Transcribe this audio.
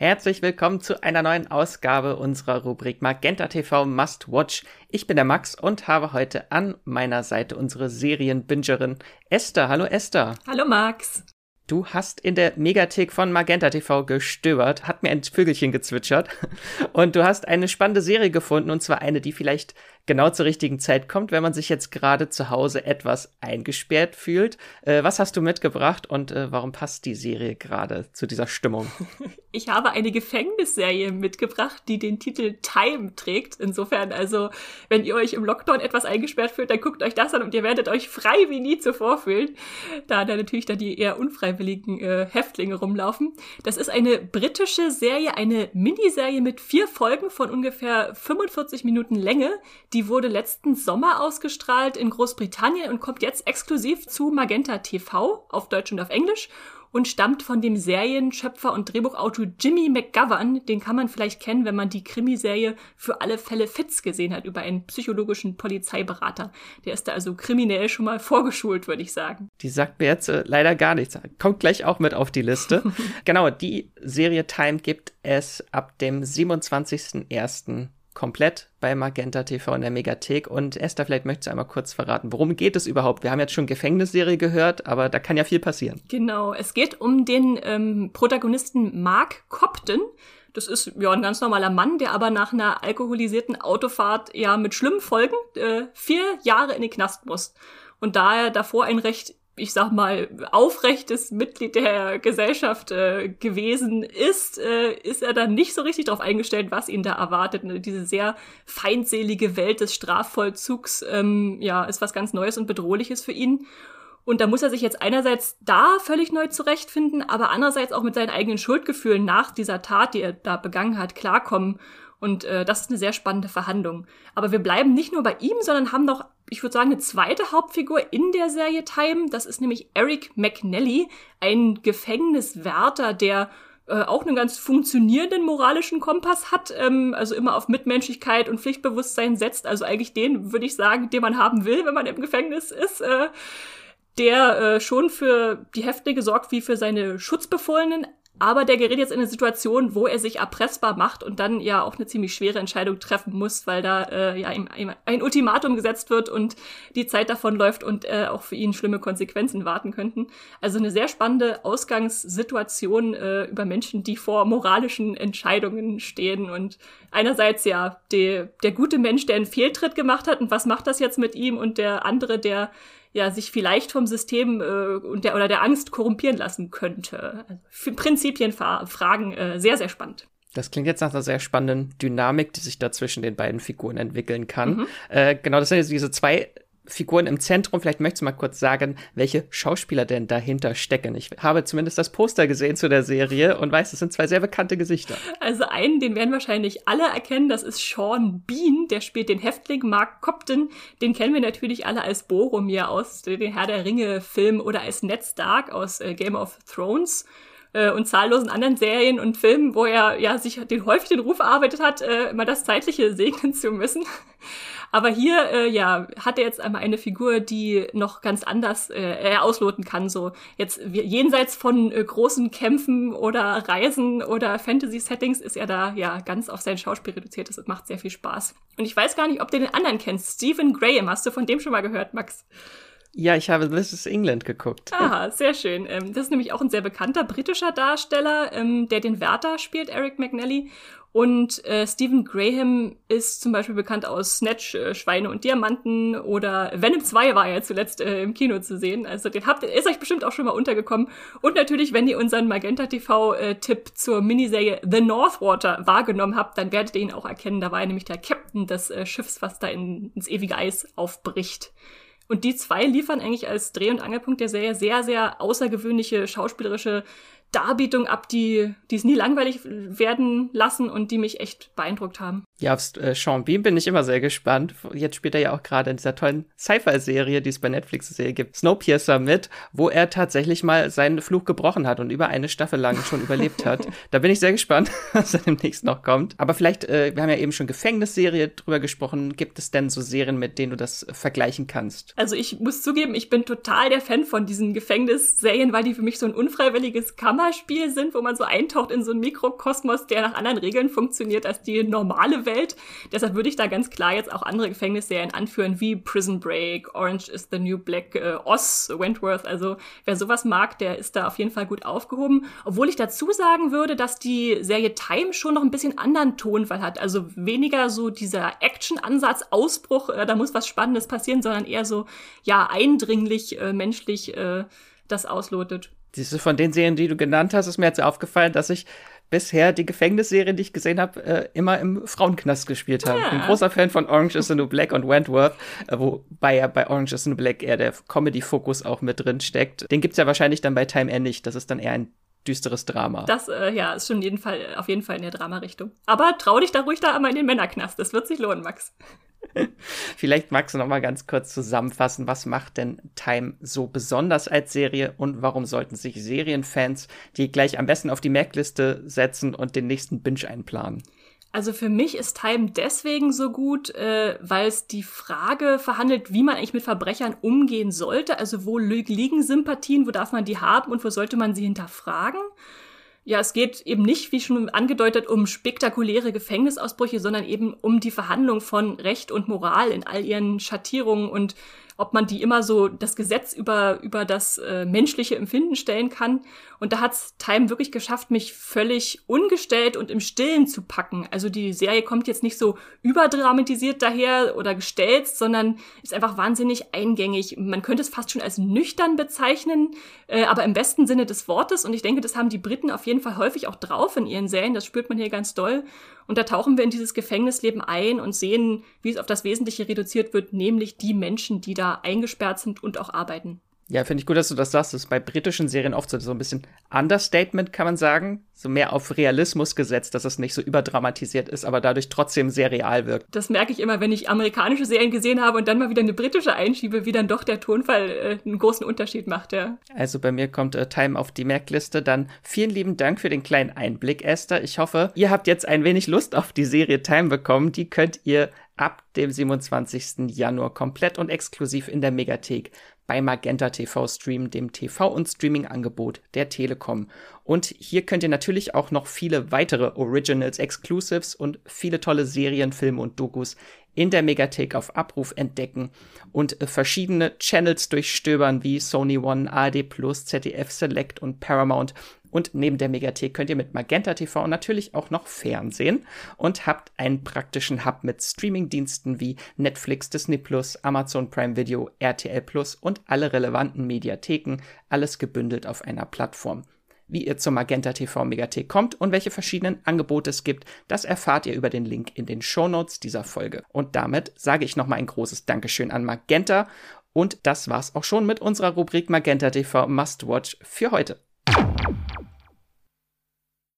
Herzlich willkommen zu einer neuen Ausgabe unserer Rubrik Magenta TV Must Watch. Ich bin der Max und habe heute an meiner Seite unsere Serienbingerin Esther. Hallo Esther. Hallo Max. Du hast in der Megathek von Magenta TV gestöbert, hat mir ein Vögelchen gezwitschert und du hast eine spannende Serie gefunden und zwar eine, die vielleicht genau zur richtigen Zeit kommt, wenn man sich jetzt gerade zu Hause etwas eingesperrt fühlt. Äh, was hast du mitgebracht und äh, warum passt die Serie gerade zu dieser Stimmung? Ich habe eine Gefängnisserie mitgebracht, die den Titel Time trägt. Insofern, also, wenn ihr euch im Lockdown etwas eingesperrt fühlt, dann guckt euch das an und ihr werdet euch frei wie nie zuvor fühlen. Da da natürlich dann die eher unfreiwilligen äh, Häftlinge rumlaufen. Das ist eine britische Serie, eine Miniserie mit vier Folgen von ungefähr 45 Minuten Länge, die wurde letzten Sommer ausgestrahlt in Großbritannien und kommt jetzt exklusiv zu Magenta TV auf Deutsch und auf Englisch und stammt von dem Serienschöpfer und Drehbuchautor Jimmy McGovern. Den kann man vielleicht kennen, wenn man die Krimiserie für alle Fälle Fitz gesehen hat über einen psychologischen Polizeiberater. Der ist da also kriminell schon mal vorgeschult, würde ich sagen. Die sagt mir jetzt äh, leider gar nichts. Kommt gleich auch mit auf die Liste. genau, die Serie Time gibt es ab dem 27.01 komplett bei Magenta TV in der Megathek. Und Esther, vielleicht möchtest du einmal kurz verraten, worum geht es überhaupt? Wir haben jetzt schon Gefängnisserie gehört, aber da kann ja viel passieren. Genau, es geht um den ähm, Protagonisten Mark Copton. Das ist ja ein ganz normaler Mann, der aber nach einer alkoholisierten Autofahrt ja mit schlimmen Folgen äh, vier Jahre in den Knast muss. Und da er davor ein recht ich sag mal, aufrechtes Mitglied der Gesellschaft äh, gewesen ist, äh, ist er dann nicht so richtig darauf eingestellt, was ihn da erwartet. Und diese sehr feindselige Welt des Strafvollzugs, ähm, ja, ist was ganz Neues und Bedrohliches für ihn. Und da muss er sich jetzt einerseits da völlig neu zurechtfinden, aber andererseits auch mit seinen eigenen Schuldgefühlen nach dieser Tat, die er da begangen hat, klarkommen. Und äh, das ist eine sehr spannende Verhandlung. Aber wir bleiben nicht nur bei ihm, sondern haben noch, ich würde sagen, eine zweite Hauptfigur in der Serie Time. Das ist nämlich Eric McNally, ein Gefängniswärter, der äh, auch einen ganz funktionierenden moralischen Kompass hat, ähm, also immer auf Mitmenschlichkeit und Pflichtbewusstsein setzt. Also eigentlich den, würde ich sagen, den man haben will, wenn man im Gefängnis ist. Äh, der äh, schon für die Häftlinge sorgt wie für seine Schutzbefohlenen, aber der gerät jetzt in eine Situation, wo er sich erpressbar macht und dann ja auch eine ziemlich schwere Entscheidung treffen muss, weil da äh, ja ihm, ihm ein Ultimatum gesetzt wird und die Zeit davon läuft und äh, auch für ihn schlimme Konsequenzen warten könnten. Also eine sehr spannende Ausgangssituation äh, über Menschen, die vor moralischen Entscheidungen stehen und einerseits ja die, der gute Mensch, der einen Fehltritt gemacht hat und was macht das jetzt mit ihm und der andere, der ja sich vielleicht vom System äh, und der oder der Angst korrumpieren lassen könnte. Also Prinzipienfragen äh, sehr sehr spannend. Das klingt jetzt nach einer sehr spannenden Dynamik, die sich da zwischen den beiden Figuren entwickeln kann. Mhm. Äh, genau, das sind jetzt diese zwei Figuren im Zentrum. Vielleicht möchtest du mal kurz sagen, welche Schauspieler denn dahinter stecken. Ich habe zumindest das Poster gesehen zu der Serie und weiß, es sind zwei sehr bekannte Gesichter. Also einen, den werden wahrscheinlich alle erkennen, das ist Sean Bean, der spielt den Häftling Mark Copton. Den kennen wir natürlich alle als Boromir aus den Herr der Ringe Film oder als Ned Stark aus äh, Game of Thrones äh, und zahllosen anderen Serien und Filmen, wo er ja sich den häufig den Ruf erarbeitet hat, äh, immer das Zeitliche segnen zu müssen. Aber hier, äh, ja, hat er jetzt einmal eine Figur, die noch ganz anders äh, ausloten kann. So jetzt jenseits von äh, großen Kämpfen oder Reisen oder Fantasy-Settings ist er da ja ganz auf sein Schauspiel reduziert. Das macht sehr viel Spaß. Und ich weiß gar nicht, ob du den anderen kennst. Stephen Graham, hast du von dem schon mal gehört, Max? Ja, ich habe This is England geguckt. Aha, sehr schön. Ähm, das ist nämlich auch ein sehr bekannter britischer Darsteller, ähm, der den Wärter spielt, Eric McNally. Und äh, Stephen Graham ist zum Beispiel bekannt aus Snatch, äh, Schweine und Diamanten oder Venom 2 war ja zuletzt äh, im Kino zu sehen. Also den habt ihr, ist euch bestimmt auch schon mal untergekommen. Und natürlich, wenn ihr unseren Magenta TV-Tipp äh, zur Miniserie The Northwater wahrgenommen habt, dann werdet ihr ihn auch erkennen. Da war er nämlich der Captain des äh, Schiffs, was da in, ins ewige Eis aufbricht. Und die zwei liefern eigentlich als Dreh- und Angelpunkt der Serie sehr, sehr außergewöhnliche schauspielerische Darbietung ab, die, die es nie langweilig werden lassen und die mich echt beeindruckt haben. Ja, auf äh, Sean Bean bin ich immer sehr gespannt. Jetzt spielt er ja auch gerade in dieser tollen Sci-Fi-Serie, die es bei Netflix serie gibt, Snowpiercer mit, wo er tatsächlich mal seinen Fluch gebrochen hat und über eine Staffel lang schon überlebt hat. Da bin ich sehr gespannt, was dann demnächst noch kommt. Aber vielleicht, äh, wir haben ja eben schon Gefängnisserie drüber gesprochen. Gibt es denn so Serien, mit denen du das vergleichen kannst? Also ich muss zugeben, ich bin total der Fan von diesen Gefängnisserien, weil die für mich so ein unfreiwilliges Kammerspiel sind, wo man so eintaucht in so einen Mikrokosmos, der nach anderen Regeln funktioniert als die normale Welt. Deshalb würde ich da ganz klar jetzt auch andere Gefängnisserien anführen, wie Prison Break, Orange is the New Black, äh, Oz, Wentworth. Also wer sowas mag, der ist da auf jeden Fall gut aufgehoben. Obwohl ich dazu sagen würde, dass die Serie Time schon noch ein bisschen anderen Tonfall hat. Also weniger so dieser Action-Ansatz, Ausbruch, äh, da muss was Spannendes passieren, sondern eher so, ja, eindringlich, äh, menschlich äh, das auslotet. Diese von den Serien, die du genannt hast, ist mir jetzt aufgefallen, dass ich bisher die Gefängnisserien, die ich gesehen habe, äh, immer im Frauenknast gespielt habe. Ja. Ich bin großer Fan von Orange is the New Black und Wentworth, äh, wobei ja bei Orange is the New Black eher der Comedy-Fokus auch mit drin steckt. Den gibt's ja wahrscheinlich dann bei Time N nicht. Das ist dann eher ein düsteres Drama. Das, äh, ja, ist schon jeden Fall, auf jeden Fall in der Drama-Richtung. Aber trau dich da ruhig da einmal in den Männerknast. Das wird sich lohnen, Max. Vielleicht magst du noch mal ganz kurz zusammenfassen, was macht denn Time so besonders als Serie und warum sollten sich Serienfans die gleich am besten auf die Merkliste setzen und den nächsten Binge einplanen? Also für mich ist Time deswegen so gut, äh, weil es die Frage verhandelt, wie man eigentlich mit Verbrechern umgehen sollte. Also wo liegen Sympathien, wo darf man die haben und wo sollte man sie hinterfragen? Ja, es geht eben nicht, wie schon angedeutet, um spektakuläre Gefängnisausbrüche, sondern eben um die Verhandlung von Recht und Moral in all ihren Schattierungen und ob man die immer so das Gesetz über, über das äh, menschliche Empfinden stellen kann. Und da hat's Time wirklich geschafft, mich völlig ungestellt und im Stillen zu packen. Also die Serie kommt jetzt nicht so überdramatisiert daher oder gestellt, sondern ist einfach wahnsinnig eingängig. Man könnte es fast schon als nüchtern bezeichnen, äh, aber im besten Sinne des Wortes. Und ich denke, das haben die Briten auf jeden Fall häufig auch drauf in ihren Serien. Das spürt man hier ganz doll. Und da tauchen wir in dieses Gefängnisleben ein und sehen, wie es auf das Wesentliche reduziert wird, nämlich die Menschen, die da eingesperrt sind und auch arbeiten. Ja, finde ich gut, dass du das sagst. Das ist bei britischen Serien oft so, so ein bisschen Understatement, kann man sagen. So mehr auf Realismus gesetzt, dass es nicht so überdramatisiert ist, aber dadurch trotzdem sehr real wirkt. Das merke ich immer, wenn ich amerikanische Serien gesehen habe und dann mal wieder eine britische einschiebe, wie dann doch der Tonfall äh, einen großen Unterschied macht, ja. Also bei mir kommt äh, Time auf die Merkliste. Dann vielen lieben Dank für den kleinen Einblick, Esther. Ich hoffe, ihr habt jetzt ein wenig Lust auf die Serie Time bekommen. Die könnt ihr ab dem 27. Januar komplett und exklusiv in der Megathek bei Magenta TV Stream, dem TV- und Streaming-Angebot der Telekom. Und hier könnt ihr natürlich auch noch viele weitere Originals, Exclusives und viele tolle Serien, Filme und Dokus in der Megathek auf Abruf entdecken und verschiedene Channels durchstöbern wie Sony One, Plus, ZDF Select und Paramount und neben der Megathek könnt ihr mit Magenta TV natürlich auch noch Fernsehen und habt einen praktischen Hub mit Streamingdiensten wie Netflix, Disney Plus, Amazon Prime Video, RTL Plus und alle relevanten Mediatheken, alles gebündelt auf einer Plattform. Wie ihr zur Magenta TV Megathek kommt und welche verschiedenen Angebote es gibt, das erfahrt ihr über den Link in den Show Notes dieser Folge. Und damit sage ich nochmal ein großes Dankeschön an Magenta und das war's auch schon mit unserer Rubrik Magenta TV Must Watch für heute.